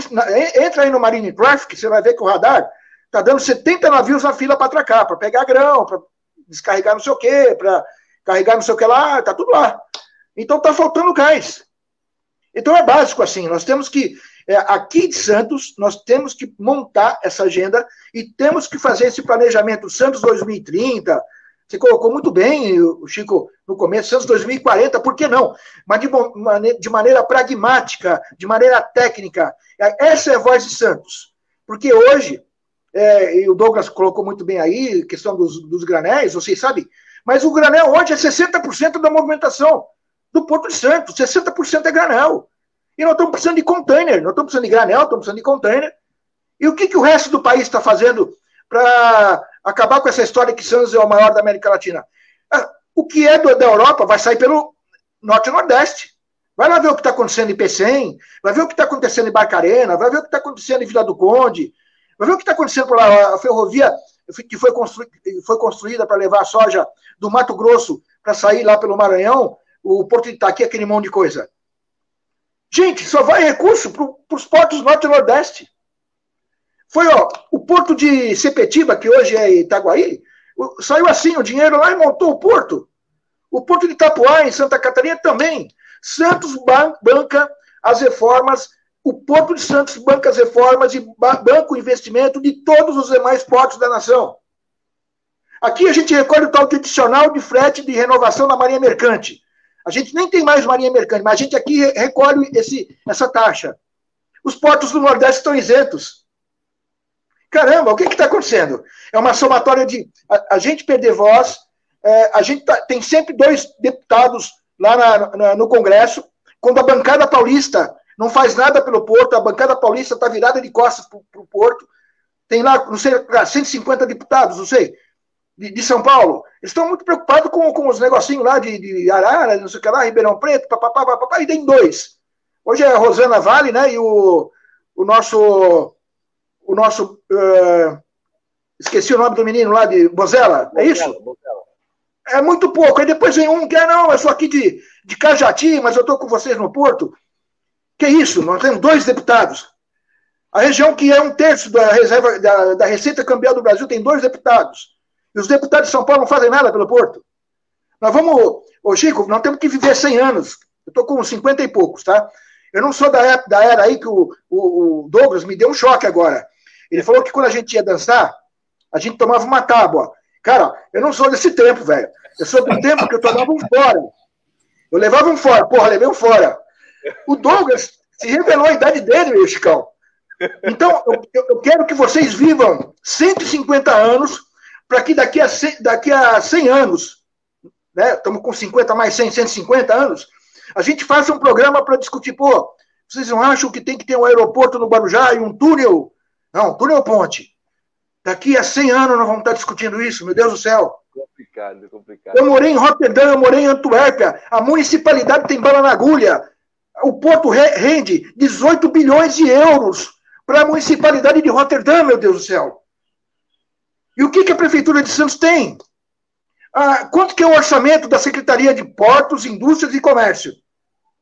Entra aí no Marine Traffic, você vai ver que o radar está dando 70 navios na fila para atracar, para pegar grão, para descarregar não sei o quê, para carregar não sei o que lá, está tudo lá. Então está faltando gás. Então é básico assim, nós temos que, é, aqui de Santos, nós temos que montar essa agenda e temos que fazer esse planejamento Santos 2030. Você colocou muito bem, Chico, no começo, Santos 2040, por que não? Mas de, de maneira pragmática, de maneira técnica. Essa é a voz de Santos. Porque hoje, é, e o Douglas colocou muito bem aí, questão dos, dos granéis, vocês sabem, mas o granel hoje é 60% da movimentação do Porto de Santos. 60% é granel. E nós estamos precisando de container, nós estamos precisando de granel, estamos precisando de container. E o que, que o resto do país está fazendo para acabar com essa história que Santos é o maior da América Latina? Ah, o que é da Europa vai sair pelo Norte e Nordeste. Vai lá ver o que está acontecendo em Pecém, vai ver o que está acontecendo em Barcarena, vai ver o que está acontecendo em Vila do Conde, vai ver o que está acontecendo por lá, a ferrovia que foi, constru... foi construída para levar a soja do Mato Grosso para sair lá pelo Maranhão, o Porto de Itaqui, aquele monte de coisa. Gente, só vai recurso para os portos norte e nordeste. Foi, ó, o porto de Sepetiba, que hoje é Itaguaí, saiu assim o dinheiro lá e montou o porto. O porto de Itapuá, em Santa Catarina, também. Santos banca as reformas, o Porto de Santos banca as reformas e banca o investimento de todos os demais portos da nação. Aqui a gente recolhe o tal tradicional de frete de renovação da Marinha Mercante. A gente nem tem mais marinha mercante, mas a gente aqui recolhe esse, essa taxa. Os portos do Nordeste estão isentos. Caramba, o que está acontecendo? É uma somatória de a, a gente perder voz. É, a gente tá, tem sempre dois deputados lá na, na, no Congresso. Quando a bancada paulista não faz nada pelo Porto, a bancada paulista está virada de costas para o Porto. Tem lá, não sei, 150 deputados, não sei de, de São Paulo, estão muito preocupados com, com os negocinhos lá de, de Arara, não sei o que lá, Ribeirão Preto, papapá, papapá, e tem dois. Hoje é a Rosana Vale, né, e o, o nosso, o nosso, uh, esqueci o nome do menino lá de Bozella, é isso? Bozella. É muito pouco. Aí depois vem um que é, não, eu sou aqui de, de Cajati, mas eu estou com vocês no Porto. Que isso? Nós temos dois deputados. A região que é um terço da reserva da, da Receita Cambial do Brasil tem dois deputados. E os deputados de São Paulo não fazem nada pelo Porto. Nós vamos. Ô, Chico, nós temos que viver 100 anos. Eu estou com 50 e poucos, tá? Eu não sou da, da era aí que o, o, o, Douglas me deu um choque agora. Ele falou que quando a gente ia dançar, a gente tomava uma tábua. Cara, eu não sou desse tempo, velho. Eu sou do tempo que eu tomava um fora. Eu levava um fora. Porra, levei um fora. O Douglas se revelou a idade dele, meu Chicão. Então, eu, eu quero que vocês vivam 150 anos para que daqui a, 100, daqui a 100 anos, né, estamos com 50 mais 100, 150 anos, a gente faça um programa para discutir, pô, vocês não acham que tem que ter um aeroporto no Guarujá e um túnel? Não, túnel ponte. Daqui a 100 anos nós vamos estar discutindo isso, meu Deus do céu. Complicado, complicado. Eu morei em Roterdã, eu morei em Antuérpia, a municipalidade tem bala na agulha. O porto rende 18 bilhões de euros para a municipalidade de Roterdã, meu Deus do céu. E o que, que a Prefeitura de Santos tem? Ah, quanto que é o orçamento da Secretaria de Portos, Indústrias e Comércio?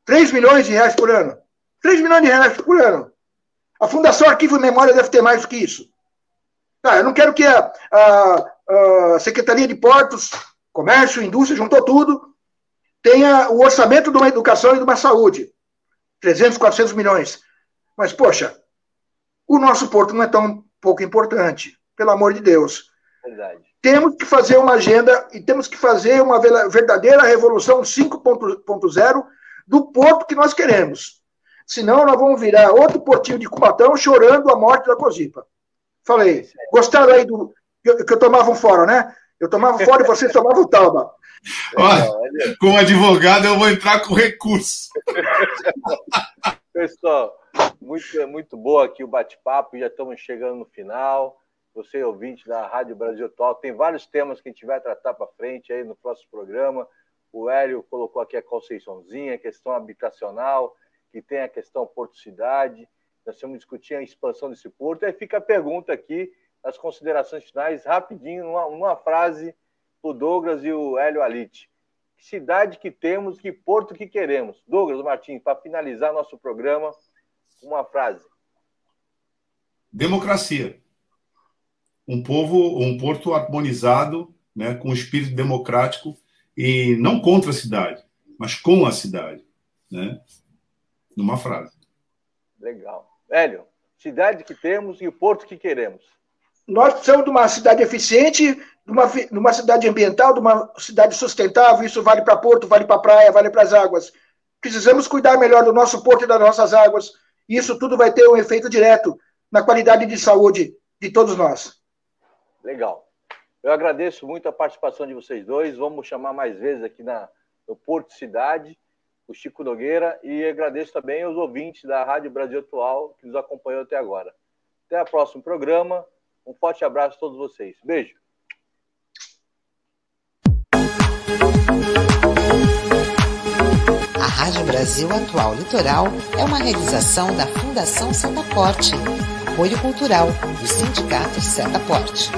3 milhões de reais por ano. 3 milhões de reais por ano. A Fundação Arquivo e Memória deve ter mais do que isso. Ah, eu não quero que a, a, a Secretaria de Portos, Comércio, Indústria, juntou tudo, tenha o orçamento de uma educação e de uma saúde. 300, 400 milhões. Mas, poxa, o nosso porto não é tão pouco importante, pelo amor de Deus. Verdade. Temos que fazer uma agenda e temos que fazer uma verdadeira revolução 5.0 do porto que nós queremos. Senão, nós vamos virar outro portinho de Cubatão chorando a morte da Cozipa. Falei, gostaram aí do que eu, que eu tomava um fora, né? Eu tomava fora e vocês tomavam tauba. Olha, como advogado, eu vou entrar com recurso. Pessoal, muito, muito boa aqui o bate-papo, já estamos chegando no final. Você, ouvinte da Rádio Brasil Atual, tem vários temas que a gente vai tratar para frente aí no próximo programa. O Hélio colocou aqui a Conceiçãozinha, a questão habitacional, que tem a questão Porto Cidade. Nós vamos discutir a expansão desse porto. Aí fica a pergunta aqui, as considerações finais, rapidinho, numa, numa frase, o Douglas e o Hélio Alite. Que cidade que temos, que porto que queremos? Douglas Martins, para finalizar nosso programa, uma frase. Democracia. Um povo, um porto harmonizado, né, com espírito democrático e não contra a cidade, mas com a cidade, né? Numa frase. Legal. Hélio, cidade que temos e o porto que queremos. Nós precisamos de uma cidade eficiente, de uma, de uma cidade ambiental, de uma cidade sustentável. Isso vale para porto, vale para praia, vale para as águas. Precisamos cuidar melhor do nosso porto e das nossas águas isso tudo vai ter um efeito direto na qualidade de saúde de todos nós. Legal. Eu agradeço muito a participação de vocês dois. Vamos chamar mais vezes aqui na, no Porto Cidade, o Chico Nogueira, e agradeço também aos ouvintes da Rádio Brasil Atual que nos acompanhou até agora. Até o próximo programa. Um forte abraço a todos vocês. Beijo. Rádio Brasil Atual Litoral é uma realização da Fundação Setaporte, apoio cultural do Sindicato Setaporte.